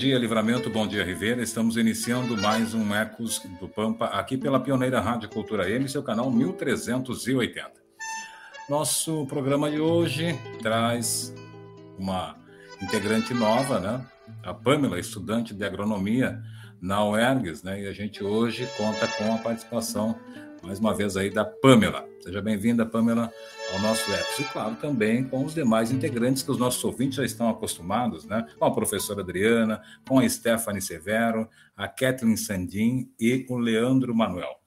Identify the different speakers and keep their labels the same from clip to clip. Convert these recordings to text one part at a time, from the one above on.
Speaker 1: Dia, Livramento, bom dia, Rivera. Estamos iniciando mais um Ecos do Pampa aqui pela pioneira Rádio Cultura M, seu canal 1380. Nosso programa de hoje traz uma integrante nova, né? A Pamela, estudante de agronomia na UERGS, né? E a gente hoje conta com a participação, mais uma vez aí, da Pamela. Seja bem-vinda, Pamela, ao nosso Ecos. E, claro, também com os demais integrantes que os nossos ouvintes já estão acostumados, né? Com a professora Adriana, com a Stephanie Severo, a Kathleen Sandin e o Leandro Manuel.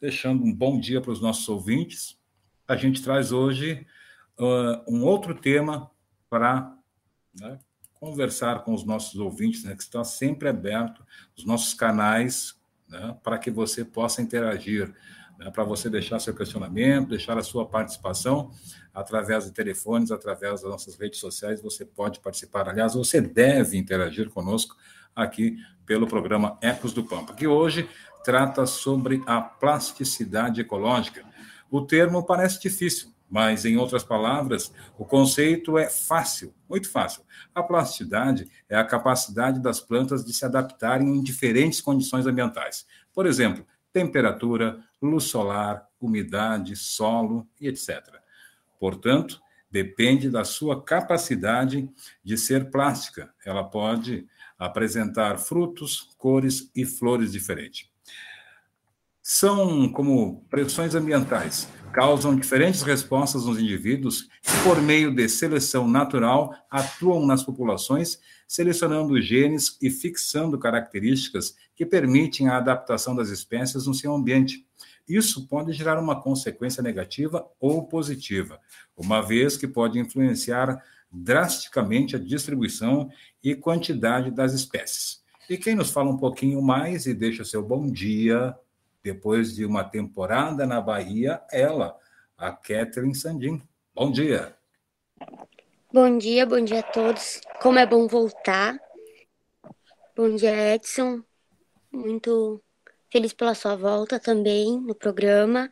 Speaker 1: Deixando um bom dia para os nossos ouvintes, a gente traz hoje uh, um outro tema para né, conversar com os nossos ouvintes, né, que está sempre aberto, os nossos canais, né, para que você possa interagir né, para você deixar seu questionamento, deixar a sua participação através de telefones, através das nossas redes sociais. Você pode participar. Aliás, você deve interagir conosco aqui pelo programa Ecos do Pampa, que hoje trata sobre a plasticidade ecológica. O termo parece difícil, mas, em outras palavras, o conceito é fácil, muito fácil. A plasticidade é a capacidade das plantas de se adaptarem em diferentes condições ambientais. Por exemplo, temperatura, luz solar, umidade, solo e etc. Portanto, depende da sua capacidade de ser plástica. Ela pode apresentar frutos, cores e flores diferentes. São como pressões ambientais, causam diferentes respostas nos indivíduos que, por meio de seleção natural, atuam nas populações, selecionando genes e fixando características que permitem a adaptação das espécies no seu ambiente. Isso pode gerar uma consequência negativa ou positiva, uma vez que pode influenciar drasticamente a distribuição e quantidade das espécies. E quem nos fala um pouquinho mais e deixa seu bom dia, depois de uma temporada na Bahia, ela, a Catherine Sandin. Bom dia.
Speaker 2: Bom dia, bom dia a todos. Como é bom voltar. Bom dia, Edson. Muito Feliz pela sua volta também no programa.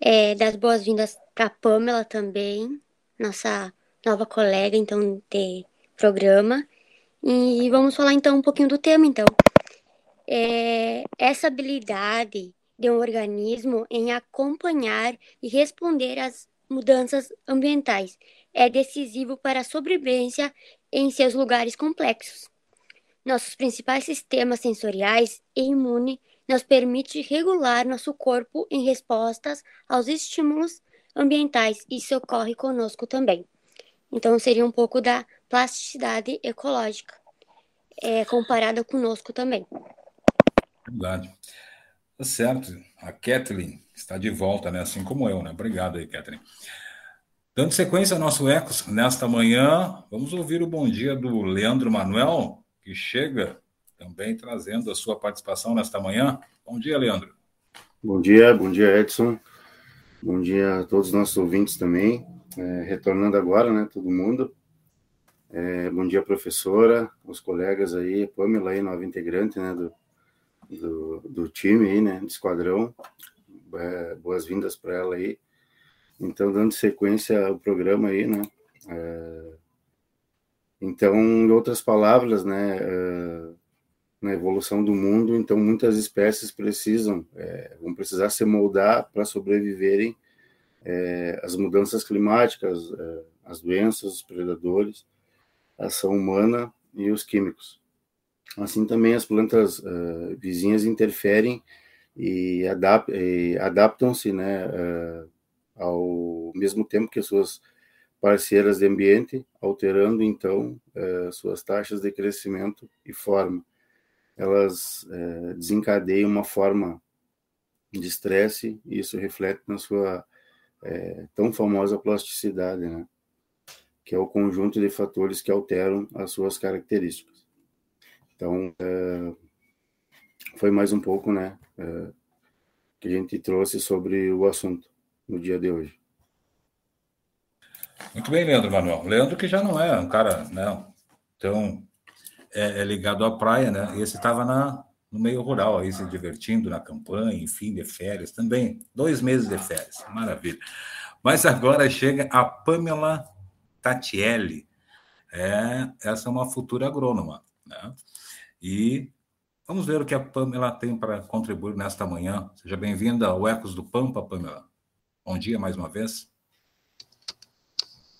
Speaker 2: É, das boas-vindas para Pamela também, nossa nova colega então de programa. E vamos falar então um pouquinho do tema então. É, essa habilidade de um organismo em acompanhar e responder às mudanças ambientais é decisivo para a sobrevivência em seus lugares complexos. Nossos principais sistemas sensoriais e imune nos permite regular nosso corpo em respostas aos estímulos ambientais. Isso ocorre conosco também. Então, seria um pouco da plasticidade ecológica, é, comparada conosco também.
Speaker 1: Verdade. Tá certo. A Kathleen está de volta, né? Assim como eu, né? Obrigado aí, Kathleen. Dando sequência ao nosso Ecos, nesta manhã, vamos ouvir o bom dia do Leandro Manuel, que chega também trazendo a sua participação nesta manhã. Bom dia, Leandro.
Speaker 3: Bom dia, bom dia, Edson. Bom dia a todos os nossos ouvintes também. É, retornando agora, né, todo mundo. É, bom dia, professora, os colegas aí, Pamela aí, nova integrante, né, do, do, do time aí, né, do esquadrão. É, Boas-vindas para ela aí. Então, dando sequência ao programa aí, né, é, então, em outras palavras, né, é, na evolução do mundo, então muitas espécies precisam, é, vão precisar se moldar para sobreviverem é, às mudanças climáticas, é, as doenças, os predadores, a ação humana e os químicos. Assim também as plantas é, vizinhas interferem e, adap adaptam-se né, é, ao mesmo tempo que suas parceiras de ambiente, alterando então é, suas taxas de crescimento e forma elas desencadeiam uma forma de estresse e isso reflete na sua tão famosa plasticidade, né? que é o conjunto de fatores que alteram as suas características. Então, é, foi mais um pouco, né, é, que a gente trouxe sobre o assunto no dia de hoje.
Speaker 1: Muito bem, Leandro Manuel. Leandro que já não é um cara né, tão é, é ligado à praia, né? Esse estava no meio rural aí se divertindo na campanha, enfim, de férias também. Dois meses de férias, maravilha. Mas agora chega a Pamela Tatielli. É, essa é uma futura agrônoma, né? E vamos ver o que a Pamela tem para contribuir nesta manhã. Seja bem-vinda ao Ecos do Pampa, Pamela. Bom dia mais uma vez.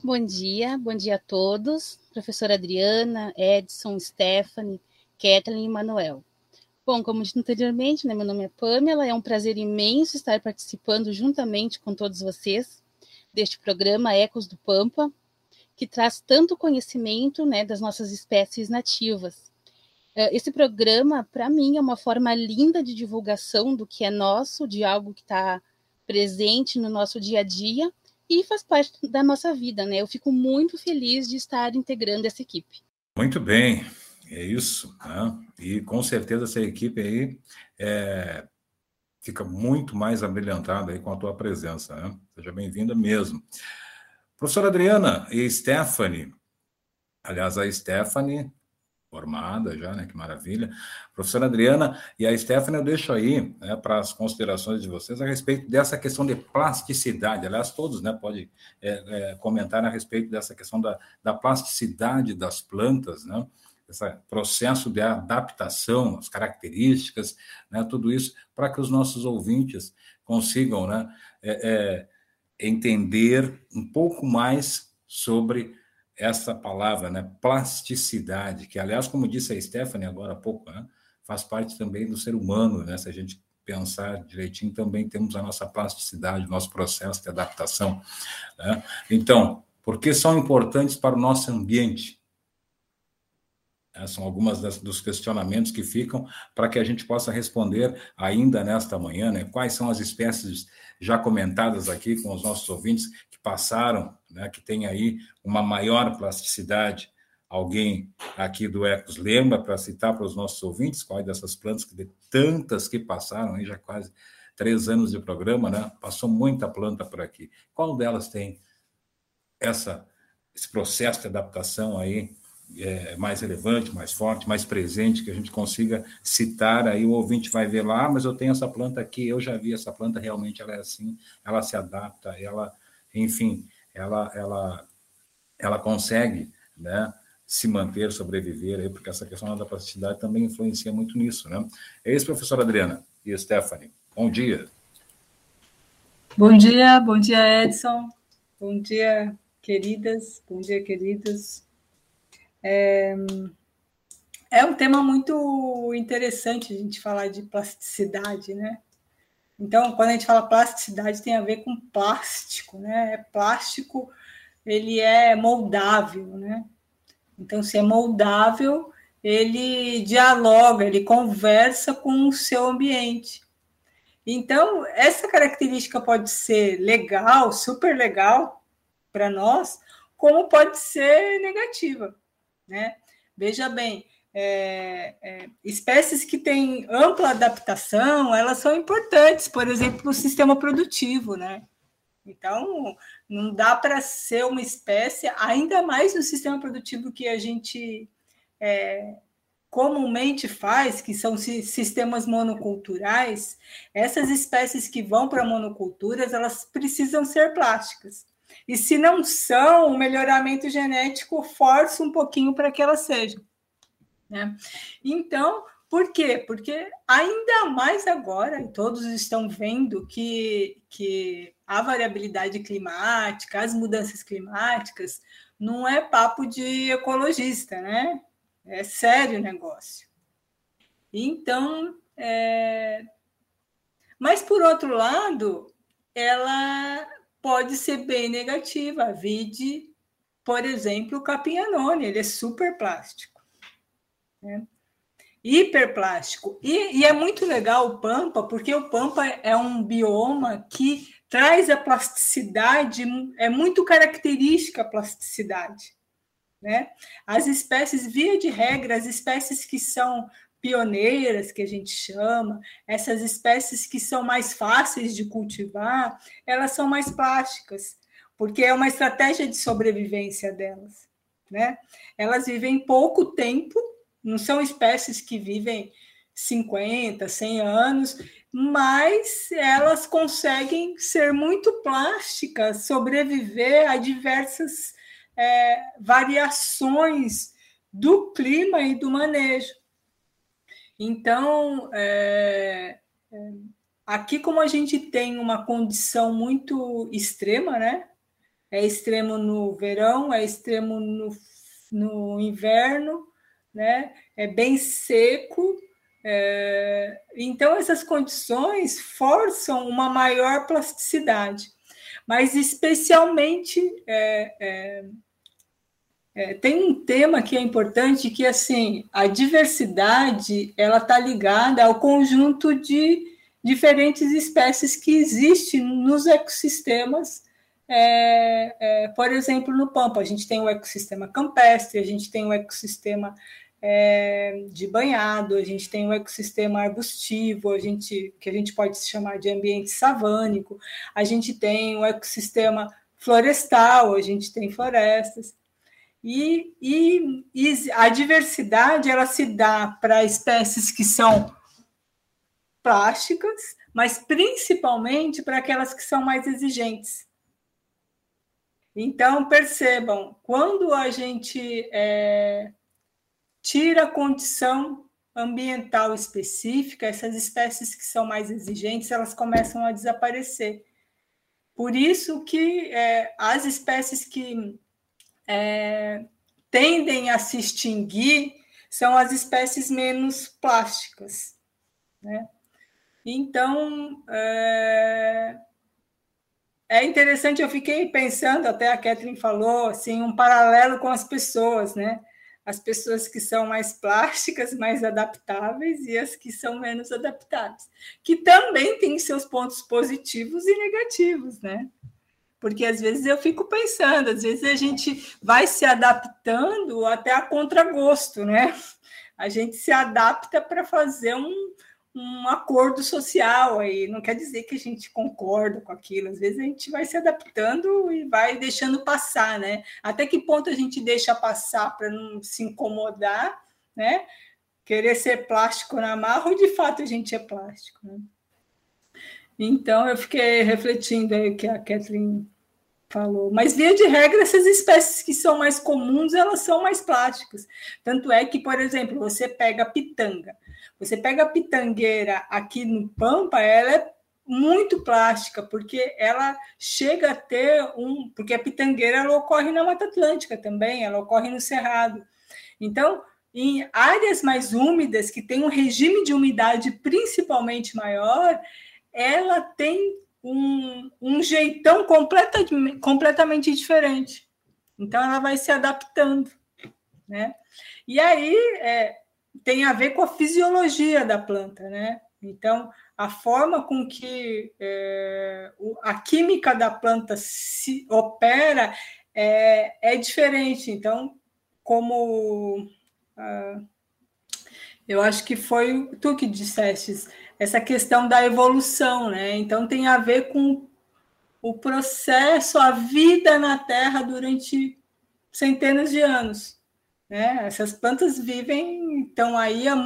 Speaker 4: Bom dia, bom dia a todos, professora Adriana, Edson, Stephanie, Kathleen e Manuel. Bom, como disse anteriormente, né, meu nome é Pamela, é um prazer imenso estar participando juntamente com todos vocês deste programa Ecos do Pampa, que traz tanto conhecimento né, das nossas espécies nativas. É, esse programa, para mim, é uma forma linda de divulgação do que é nosso, de algo que está presente no nosso dia a dia e faz parte da nossa vida, né? Eu fico muito feliz de estar integrando essa equipe.
Speaker 1: Muito bem, é isso, né? E com certeza essa equipe aí é, fica muito mais abrilhantada aí com a tua presença, né? Seja bem-vinda mesmo. Professora Adriana e Stephanie, aliás, a Stephanie formada já, né? Que maravilha. Professora Adriana e a Stephanie, eu deixo aí né, para as considerações de vocês a respeito dessa questão de plasticidade. Aliás, todos né, podem é, é, comentar a respeito dessa questão da, da plasticidade das plantas, né? Esse processo de adaptação, as características, né, tudo isso, para que os nossos ouvintes consigam né, é, é entender um pouco mais sobre essa palavra, né, plasticidade, que, aliás, como disse a Stephanie agora há pouco, né, faz parte também do ser humano, né, se a gente pensar direitinho, também temos a nossa plasticidade, nosso processo de adaptação. Né? Então, por que são importantes para o nosso ambiente? É, são algumas das, dos questionamentos que ficam para que a gente possa responder ainda nesta manhã, né? Quais são as espécies já comentadas aqui com os nossos ouvintes passaram, né? Que tem aí uma maior plasticidade. Alguém aqui do Ecos lembra para citar para os nossos ouvintes quais dessas plantas, que de tantas que passaram, aí já quase três anos de programa, né? Passou muita planta por aqui. Qual delas tem essa, esse processo de adaptação aí é, mais relevante, mais forte, mais presente, que a gente consiga citar, aí o ouvinte vai ver lá, ah, mas eu tenho essa planta aqui, eu já vi essa planta, realmente ela é assim, ela se adapta, ela, enfim, ela, ela, ela consegue, né, se manter, sobreviver, aí, porque essa questão da plasticidade também influencia muito nisso, né? É isso, professora Adriana e Stephanie. Bom dia.
Speaker 5: Bom dia, bom dia, Edson. Bom dia, queridas, bom dia, queridos. É, é um tema muito interessante a gente falar de plasticidade, né? Então, quando a gente fala plasticidade, tem a ver com plástico, né? É plástico, ele é moldável, né? Então, se é moldável, ele dialoga, ele conversa com o seu ambiente. Então, essa característica pode ser legal, super legal para nós, como pode ser negativa. Né? Veja bem, é, é, espécies que têm ampla adaptação, elas são importantes, por exemplo, no sistema produtivo, né? Então, não dá para ser uma espécie, ainda mais no sistema produtivo que a gente é, comumente faz, que são sistemas monoculturais, essas espécies que vão para monoculturas, elas precisam ser plásticas. E se não são, o melhoramento genético força um pouquinho para que elas sejam. Né? Então, por quê? Porque ainda mais agora, e todos estão vendo que, que a variabilidade climática, as mudanças climáticas, não é papo de ecologista, né? É sério o negócio. Então, é... mas por outro lado, ela pode ser bem negativa. Vide, por exemplo, o capinhanone, ele é super plástico. Né? Hiperplástico. E, e é muito legal o Pampa, porque o Pampa é um bioma que traz a plasticidade, é muito característica a plasticidade. Né? As espécies, via de regra, as espécies que são pioneiras, que a gente chama, essas espécies que são mais fáceis de cultivar, elas são mais plásticas, porque é uma estratégia de sobrevivência delas. Né? Elas vivem pouco tempo, não são espécies que vivem 50, 100 anos, mas elas conseguem ser muito plásticas, sobreviver a diversas é, variações do clima e do manejo. Então, é, é, aqui, como a gente tem uma condição muito extrema, né? É extremo no verão, é extremo no, no inverno, né? É bem seco, é, então, essas condições forçam uma maior plasticidade, mas especialmente é, é, é, tem um tema que é importante que assim a diversidade ela está ligada ao conjunto de diferentes espécies que existem nos ecossistemas é, é, por exemplo, no Pampa, a gente tem o ecossistema campestre, a gente tem o ecossistema é, de banhado, a gente tem um ecossistema arbustivo, a gente, que a gente pode chamar de ambiente savânico, a gente tem um ecossistema florestal, a gente tem florestas. E, e, e a diversidade ela se dá para espécies que são plásticas, mas principalmente para aquelas que são mais exigentes. Então, percebam, quando a gente é, tira a condição ambiental específica, essas espécies que são mais exigentes, elas começam a desaparecer. Por isso que é, as espécies que é, tendem a se extinguir são as espécies menos plásticas. Né? Então, é, é interessante, eu fiquei pensando, até a Catherine falou, assim, um paralelo com as pessoas, né? As pessoas que são mais plásticas, mais adaptáveis e as que são menos adaptáveis, que também têm seus pontos positivos e negativos, né? Porque às vezes eu fico pensando, às vezes a gente vai se adaptando até a contragosto, né? A gente se adapta para fazer um, um acordo social aí. Não quer dizer que a gente concorda com aquilo. Às vezes a gente vai se adaptando e vai deixando passar, né? Até que ponto a gente deixa passar para não se incomodar, né? Querer ser plástico na marra ou de fato a gente é plástico, né? Então eu fiquei refletindo aí que a Kathleen falou. Mas via de regra essas espécies que são mais comuns, elas são mais plásticas. Tanto é que, por exemplo, você pega a pitanga. Você pega a pitangueira aqui no Pampa, ela é muito plástica, porque ela chega a ter um. Porque a pitangueira ela ocorre na Mata Atlântica também, ela ocorre no Cerrado. Então, em áreas mais úmidas, que tem um regime de umidade principalmente maior, ela tem um, um jeitão completa, completamente diferente. Então, ela vai se adaptando. Né? E aí, é, tem a ver com a fisiologia da planta, né? Então, a forma com que é, a química da planta se opera é, é diferente. Então, como ah, eu acho que foi tu que disseste essa questão da evolução, né? Então tem a ver com o processo, a vida na Terra durante centenas de anos. Né? Essas plantas vivem, estão aí há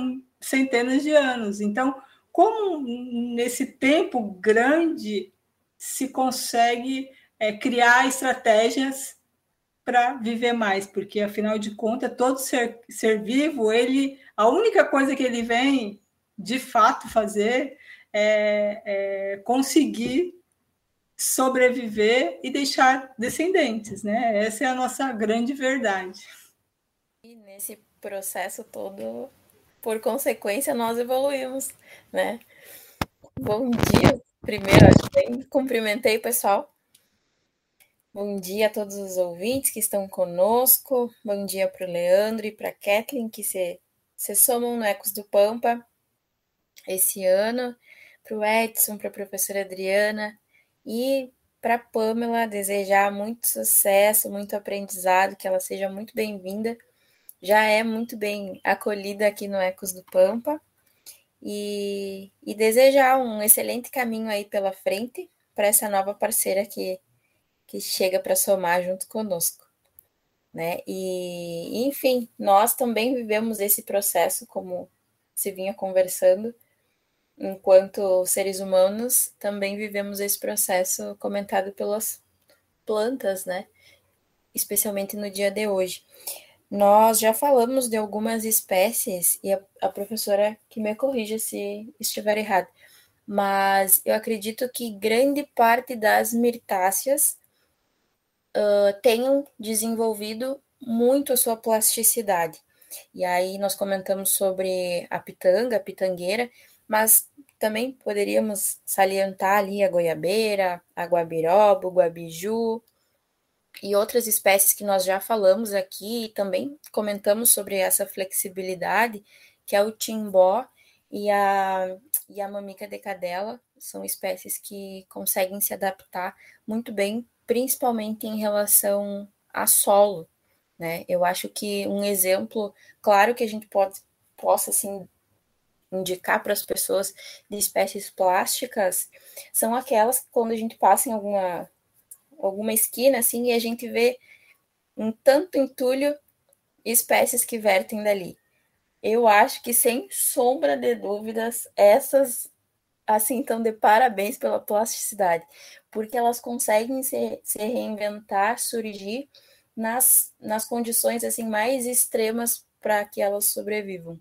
Speaker 5: centenas de anos. Então, como nesse tempo grande se consegue é, criar estratégias para viver mais? Porque, afinal de contas, todo ser, ser vivo, ele a única coisa que ele vem de fato fazer é, é conseguir sobreviver e deixar descendentes, né? Essa é a nossa grande verdade.
Speaker 6: E nesse processo todo, por consequência, nós evoluímos, né? Bom dia. Primeiro, acho que cumprimentei o pessoal. Bom dia a todos os ouvintes que estão conosco. Bom dia para o Leandro e para a Kathleen, que se, se somam no Ecos do Pampa esse ano. Para o Edson, para a professora Adriana e para a Pamela, desejar muito sucesso, muito aprendizado, que ela seja muito bem-vinda já é muito bem acolhida aqui no Ecos do Pampa e, e desejar um excelente caminho aí pela frente para essa nova parceira que, que chega para somar junto conosco. Né? E, enfim, nós também vivemos esse processo, como se vinha conversando, enquanto seres humanos, também vivemos esse processo comentado pelas plantas, né? Especialmente no dia de hoje. Nós já falamos de algumas espécies, e a, a professora que me corrija se estiver errado, mas eu acredito que grande parte das mirtáceas uh, tenham desenvolvido muito a sua plasticidade. E aí nós comentamos sobre a pitanga, a pitangueira, mas também poderíamos salientar ali a goiabeira, a guabiroba, o guabiju, e outras espécies que nós já falamos aqui e também comentamos sobre essa flexibilidade, que é o timbó e a, e a mamica de cadela, são espécies que conseguem se adaptar muito bem, principalmente em relação a solo, né? Eu acho que um exemplo, claro que a gente pode, possa, assim, indicar para as pessoas de espécies plásticas, são aquelas que quando a gente passa em alguma alguma esquina assim e a gente vê um tanto entulho espécies que vertem dali. Eu acho que sem sombra de dúvidas essas assim estão de parabéns pela plasticidade, porque elas conseguem se, se reinventar, surgir nas, nas condições assim mais extremas para que elas sobrevivam.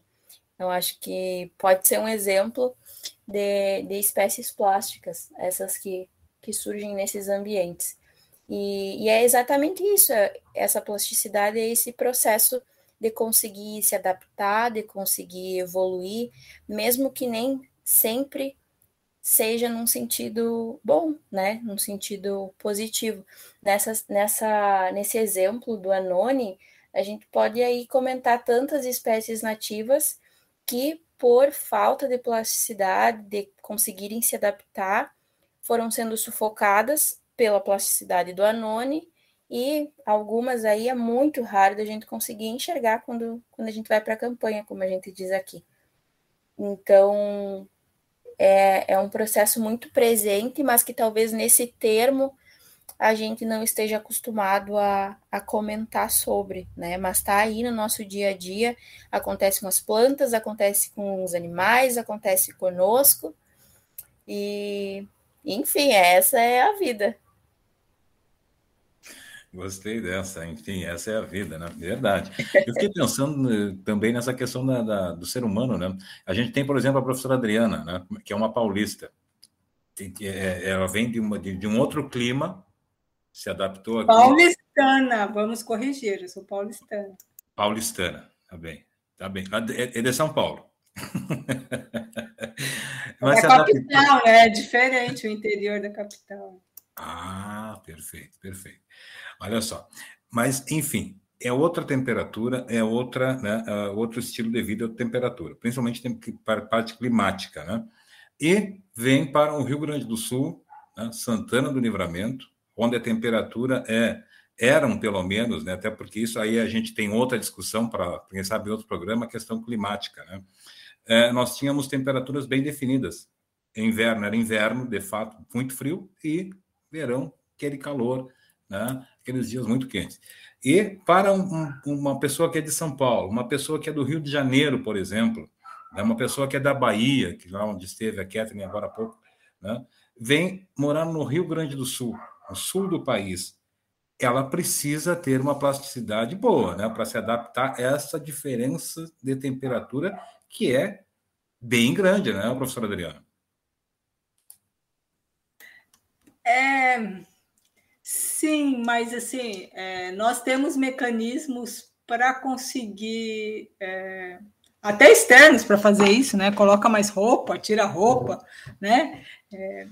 Speaker 6: Eu acho que pode ser um exemplo de, de espécies plásticas, essas que, que surgem nesses ambientes. E, e é exatamente isso, é, essa plasticidade é esse processo de conseguir se adaptar, de conseguir evoluir, mesmo que nem sempre seja num sentido bom, né? Num sentido positivo. Nessa, nessa, nesse exemplo do Anone, a gente pode aí comentar tantas espécies nativas que, por falta de plasticidade, de conseguirem se adaptar, foram sendo sufocadas pela plasticidade do Anone e algumas aí é muito raro da gente conseguir enxergar quando, quando a gente vai para a campanha, como a gente diz aqui. Então, é, é um processo muito presente, mas que talvez nesse termo a gente não esteja acostumado a, a comentar sobre, né? Mas está aí no nosso dia a dia, acontece com as plantas, acontece com os animais, acontece conosco, e enfim, essa é a vida.
Speaker 1: Gostei dessa, enfim, essa é a vida, né? Verdade. Eu fiquei pensando eh, também nessa questão da, da, do ser humano, né? A gente tem, por exemplo, a professora Adriana, né? que é uma paulista. É, ela vem de, uma, de, de, um outro clima, se adaptou aqui.
Speaker 5: Paulistana, vamos corrigir, eu sou paulistana.
Speaker 1: Paulistana, tá bem, tá bem. É, é de São Paulo.
Speaker 5: Mas é a capital, né? É diferente o interior da capital.
Speaker 1: Ah, perfeito, perfeito. Olha só. Mas, enfim, é outra temperatura, é outra, né, é outro estilo de vida, temperatura, principalmente para a parte climática, né? E vem para o Rio Grande do Sul, né, Santana do Livramento, onde a temperatura é eram pelo menos, né, até porque isso aí a gente tem outra discussão para quem sabe outro programa, a questão climática, né? É, nós tínhamos temperaturas bem definidas. Inverno era inverno, de fato, muito frio, e verão, aquele calor, né? aqueles dias muito quentes. E para um, uma pessoa que é de São Paulo, uma pessoa que é do Rio de Janeiro, por exemplo, né? uma pessoa que é da Bahia, que lá onde esteve a Catherine agora há pouco, né? vem morar no Rio Grande do Sul, no sul do país, ela precisa ter uma plasticidade boa, né, para se adaptar a essa diferença de temperatura que é bem grande, né, professora Adriana?
Speaker 5: É, Sim, mas assim, é, nós temos mecanismos para conseguir, é, até externos para fazer isso, né? Coloca mais roupa, tira roupa, né? É,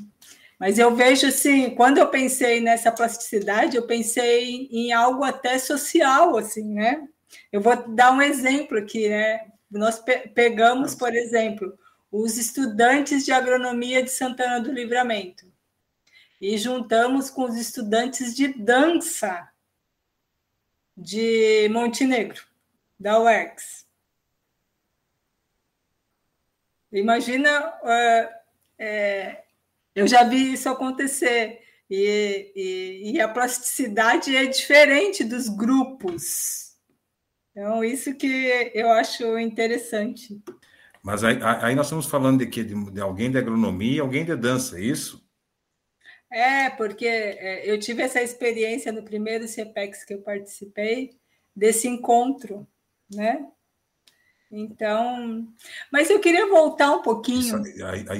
Speaker 5: mas eu vejo assim, quando eu pensei nessa plasticidade, eu pensei em algo até social, assim, né? Eu vou dar um exemplo aqui, né? Nós pe pegamos, por exemplo, os estudantes de agronomia de Santana do Livramento e juntamos com os estudantes de dança de Montenegro. da UERX. Imagina, uh, é, eu já vi isso acontecer, e, e, e, a plasticidade é diferente dos grupos. Então, isso que eu acho interessante.
Speaker 1: Mas aí, aí nós estamos falando de, que, de, de alguém de agronomia e alguém de dança, é isso?
Speaker 5: É, porque é, eu tive essa experiência no primeiro CPEX que eu participei, desse encontro, né? Então, mas eu queria voltar um pouquinho.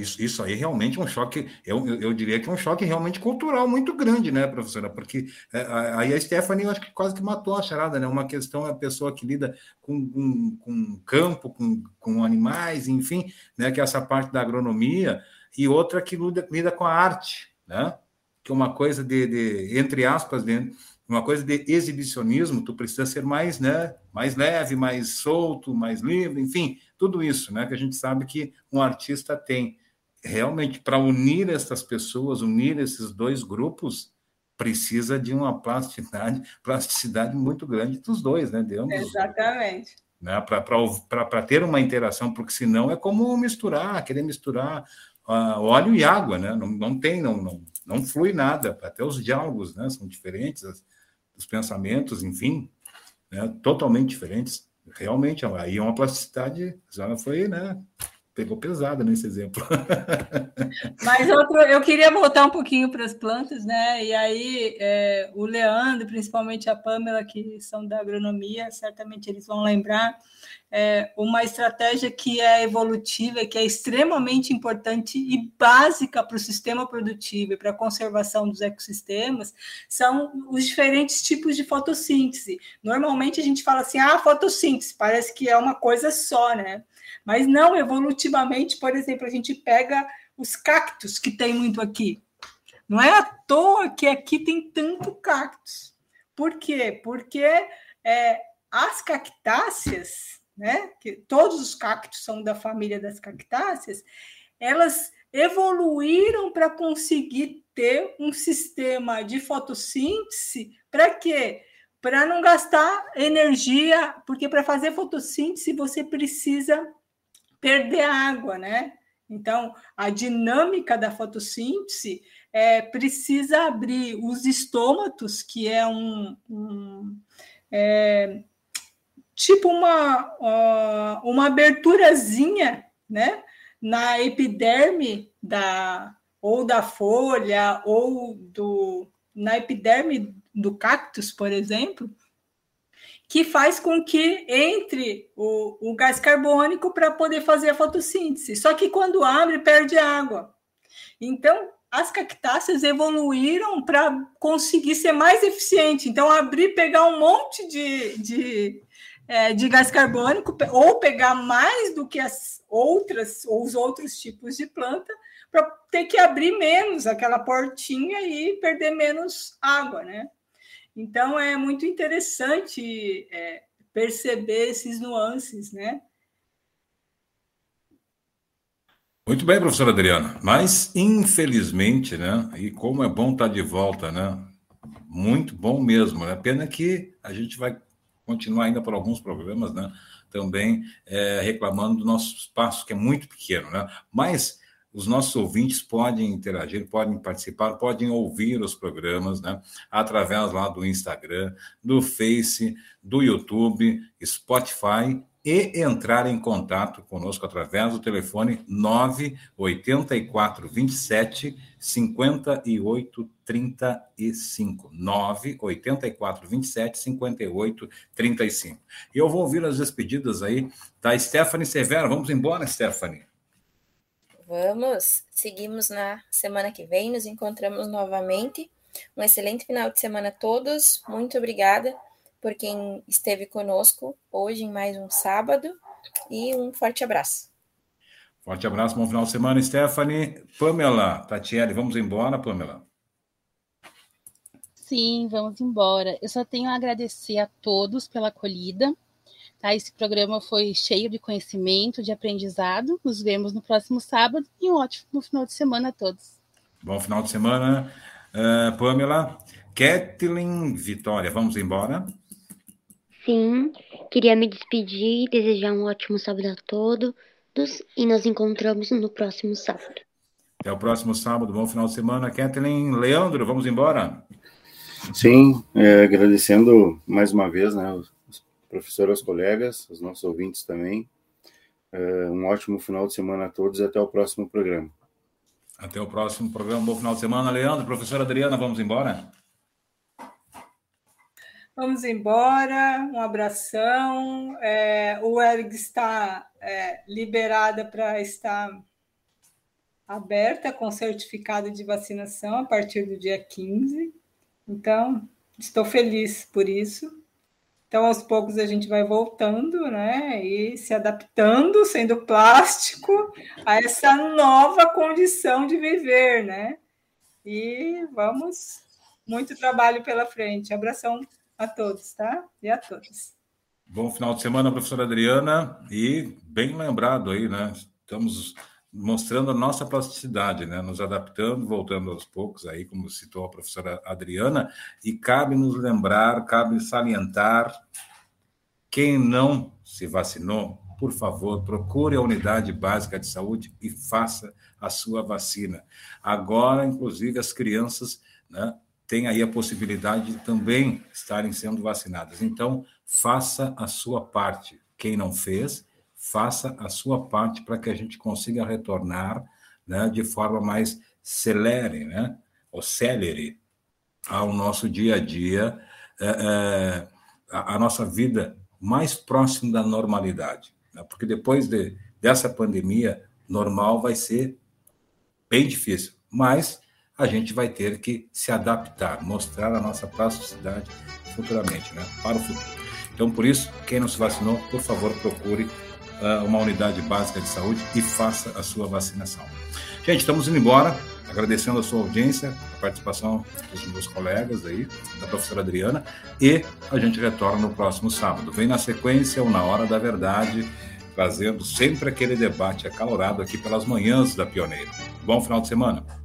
Speaker 1: Isso, isso aí realmente é um choque, eu, eu, diria que é um choque realmente cultural muito grande, né, professora? Porque é, aí a Stephanie, eu acho que quase que matou a charada, né? Uma questão é a pessoa que lida com, com, com campo, com, com animais, enfim, né? Que é essa parte da agronomia, e outra que lida, lida com a arte, né? Que é uma coisa de, de entre aspas, dentro uma coisa de exibicionismo, tu precisa ser mais, né, mais leve, mais solto, mais livre, enfim, tudo isso, né, que a gente sabe que um artista tem. Realmente, para unir essas pessoas, unir esses dois grupos, precisa de uma plasticidade, plasticidade muito grande dos dois, né, de ambos.
Speaker 5: Exatamente.
Speaker 1: Né, para ter uma interação, porque senão é como misturar, querer misturar uh, óleo e água, né? Não, não tem, não, não, não flui nada, até os diálogos né, são diferentes, as, os pensamentos, enfim, né, totalmente diferentes. Realmente, aí é uma plasticidade, já foi, né? Pegou pesada nesse exemplo.
Speaker 5: Mas outro, eu queria voltar um pouquinho para as plantas, né? E aí é, o Leandro, principalmente a Pamela, que são da agronomia, certamente eles vão lembrar é, uma estratégia que é evolutiva, que é extremamente importante e básica para o sistema produtivo e para a conservação dos ecossistemas, são os diferentes tipos de fotossíntese. Normalmente a gente fala assim, ah, fotossíntese, parece que é uma coisa só, né? Mas não, evolutivamente, por exemplo, a gente pega os cactos que tem muito aqui. Não é à toa que aqui tem tanto cactus. Por quê? Porque é, as cactáceas né? Que todos os cactos são da família das cactáceas, elas evoluíram para conseguir ter um sistema de fotossíntese para quê? Para não gastar energia, porque para fazer fotossíntese você precisa perder água, né? Então, a dinâmica da fotossíntese é, precisa abrir os estômatos, que é um, um é, tipo uma, uma aberturazinha, né? Na epiderme da ou da folha ou do na epiderme do cactus, por exemplo, que faz com que entre o, o gás carbônico para poder fazer a fotossíntese. Só que quando abre, perde água. Então, as cactáceas evoluíram para conseguir ser mais eficiente. Então, abrir, pegar um monte de, de, é, de gás carbônico, ou pegar mais do que as outras, ou os outros tipos de planta, para ter que abrir menos aquela portinha e perder menos água, né? Então é muito interessante é, perceber esses nuances, né?
Speaker 1: Muito bem, professora Adriana. Mas, infelizmente, né? E como é bom estar de volta, né? Muito bom mesmo, né? Pena que a gente vai continuar ainda por alguns programas, né? Também é, reclamando do nosso espaço, que é muito pequeno, né? Mas os nossos ouvintes podem interagir, podem participar, podem ouvir os programas, né? Através lá do Instagram, do Face, do YouTube, Spotify e entrar em contato conosco através do telefone 984 27 58 35 984 27 58 35. E eu vou ouvir as despedidas aí da Stephanie Severo. Vamos embora, Stephanie.
Speaker 6: Vamos, seguimos na semana que vem, nos encontramos novamente. Um excelente final de semana a todos. Muito obrigada por quem esteve conosco hoje em mais um sábado e um forte abraço.
Speaker 1: Forte abraço, bom final de semana, Stephanie. Pamela, Tatiele, vamos embora, Pamela?
Speaker 4: Sim, vamos embora. Eu só tenho a agradecer a todos pela acolhida. Tá? Esse programa foi cheio de conhecimento, de aprendizado. Nos vemos no próximo sábado e um ótimo final de semana a todos.
Speaker 1: Bom final de semana, uh, Pamela. Kathleen Vitória, vamos embora?
Speaker 2: Sim, queria me despedir e desejar um ótimo sábado a todos e nos encontramos no próximo sábado.
Speaker 1: Até o próximo sábado, bom final de semana. Kathleen, Leandro, vamos embora?
Speaker 3: Sim, é, agradecendo mais uma vez, né, os colegas, os nossos ouvintes também. É, um ótimo final de semana a todos e até o próximo programa.
Speaker 1: Até o próximo programa, bom final de semana. Leandro, professora Adriana, vamos embora?
Speaker 5: Vamos embora, um abração. É, o ERG está é, liberada para estar aberta com certificado de vacinação a partir do dia 15. Então, estou feliz por isso. Então, aos poucos a gente vai voltando, né? E se adaptando, sendo plástico, a essa nova condição de viver, né? E vamos, muito trabalho pela frente. Abração a todos, tá? E a todas.
Speaker 1: Bom final de semana, professora Adriana. E bem lembrado aí, né? Estamos mostrando a nossa plasticidade, né? nos adaptando, voltando aos poucos, aí, como citou a professora Adriana, e cabe nos lembrar, cabe salientar, quem não se vacinou, por favor, procure a unidade básica de saúde e faça a sua vacina. Agora, inclusive, as crianças né, têm aí a possibilidade de também estarem sendo vacinadas. Então, faça a sua parte. Quem não fez, faça a sua parte para que a gente consiga retornar né, de forma mais celere, né, ou ao nosso dia a dia, é, é, a, a, nossa vida mais próximo da normalidade. Né, porque depois de, dessa pandemia, normal vai ser bem difícil, mas a gente vai ter que se adaptar, mostrar a nossa plasticidade futuramente, né, para o futuro. Então, por isso, quem não se vacinou, por favor, procure uma unidade básica de saúde e faça a sua vacinação. Gente, estamos indo embora, agradecendo a sua audiência, a participação dos meus colegas aí, da professora Adriana, e a gente retorna no próximo sábado. Vem na sequência ou na hora da verdade, trazendo sempre aquele debate acalorado aqui pelas manhãs da Pioneira. Bom final de semana.